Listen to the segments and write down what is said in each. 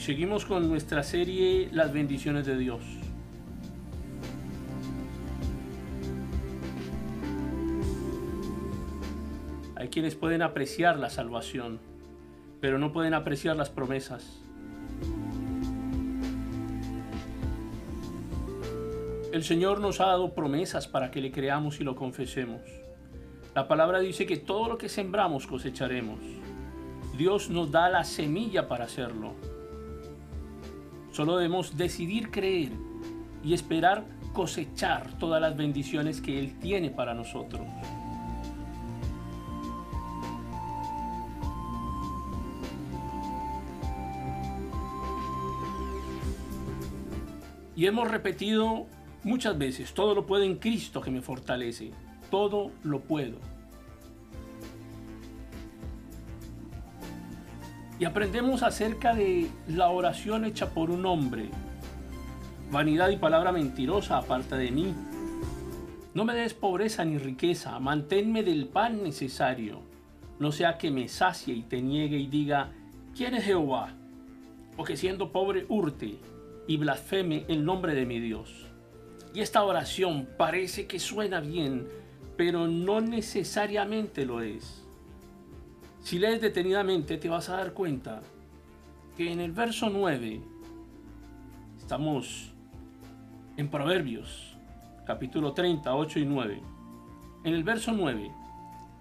seguimos con nuestra serie Las bendiciones de Dios. Hay quienes pueden apreciar la salvación, pero no pueden apreciar las promesas. El Señor nos ha dado promesas para que le creamos y lo confesemos. La palabra dice que todo lo que sembramos cosecharemos. Dios nos da la semilla para hacerlo. Solo debemos decidir creer y esperar cosechar todas las bendiciones que Él tiene para nosotros. Y hemos repetido muchas veces, todo lo puedo en Cristo que me fortalece, todo lo puedo. Y aprendemos acerca de la oración hecha por un hombre. Vanidad y palabra mentirosa aparte de mí. No me des pobreza ni riqueza, manténme del pan necesario. No sea que me sacie y te niegue y diga, ¿quién es Jehová? O que siendo pobre hurte y blasfeme el nombre de mi Dios. Y esta oración parece que suena bien, pero no necesariamente lo es. Si lees detenidamente te vas a dar cuenta que en el verso 9, estamos en Proverbios, capítulo 30, 8 y 9. En el verso 9,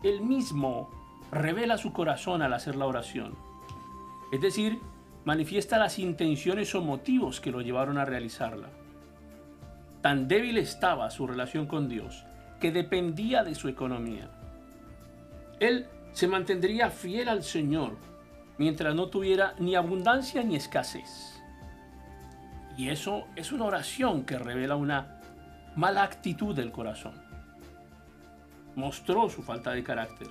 él mismo revela su corazón al hacer la oración. Es decir, manifiesta las intenciones o motivos que lo llevaron a realizarla. Tan débil estaba su relación con Dios que dependía de su economía. Él se mantendría fiel al Señor mientras no tuviera ni abundancia ni escasez. Y eso es una oración que revela una mala actitud del corazón. Mostró su falta de carácter.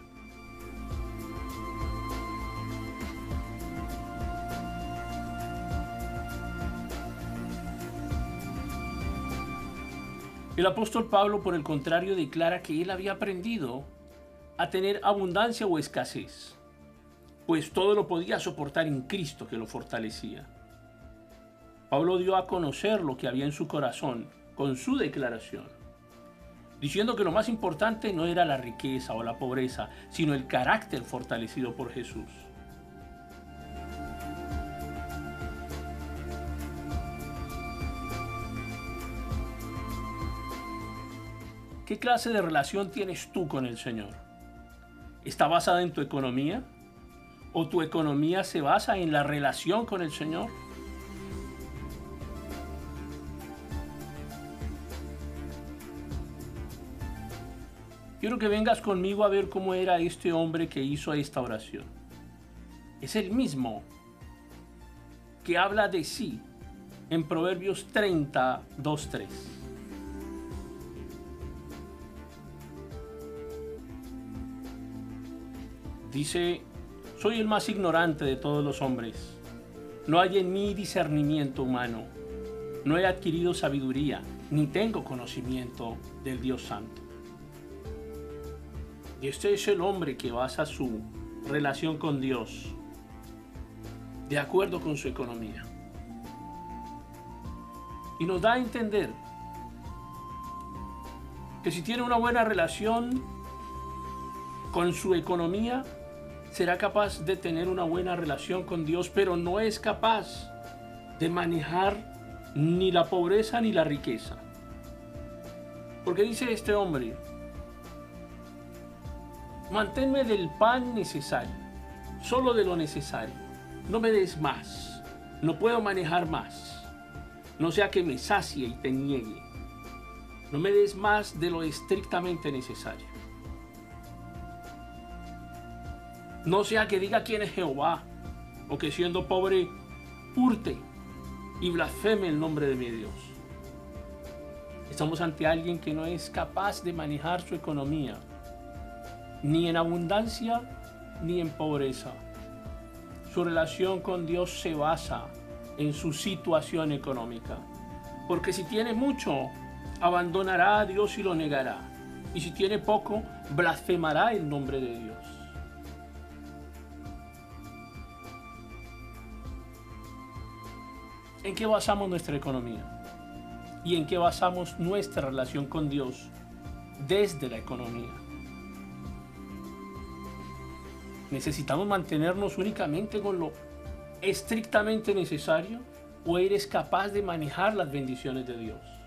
El apóstol Pablo, por el contrario, declara que él había aprendido a tener abundancia o escasez, pues todo lo podía soportar en Cristo que lo fortalecía. Pablo dio a conocer lo que había en su corazón con su declaración, diciendo que lo más importante no era la riqueza o la pobreza, sino el carácter fortalecido por Jesús. ¿Qué clase de relación tienes tú con el Señor? ¿Está basada en tu economía? ¿O tu economía se basa en la relación con el Señor? Quiero que vengas conmigo a ver cómo era este hombre que hizo esta oración. Es el mismo que habla de sí en Proverbios 30, 2, 3. Dice, soy el más ignorante de todos los hombres. No hay en mí discernimiento humano. No he adquirido sabiduría, ni tengo conocimiento del Dios Santo. Y este es el hombre que basa su relación con Dios de acuerdo con su economía. Y nos da a entender que si tiene una buena relación con su economía, será capaz de tener una buena relación con Dios, pero no es capaz de manejar ni la pobreza ni la riqueza. Porque dice este hombre, manténme del pan necesario, solo de lo necesario, no me des más, no puedo manejar más, no sea que me sacie y te niegue, no me des más de lo estrictamente necesario. No sea que diga quién es Jehová, o que siendo pobre hurte y blasfeme el nombre de mi Dios. Estamos ante alguien que no es capaz de manejar su economía, ni en abundancia ni en pobreza. Su relación con Dios se basa en su situación económica. Porque si tiene mucho, abandonará a Dios y lo negará. Y si tiene poco, blasfemará el nombre de Dios. ¿En qué basamos nuestra economía? ¿Y en qué basamos nuestra relación con Dios desde la economía? ¿Necesitamos mantenernos únicamente con lo estrictamente necesario o eres capaz de manejar las bendiciones de Dios?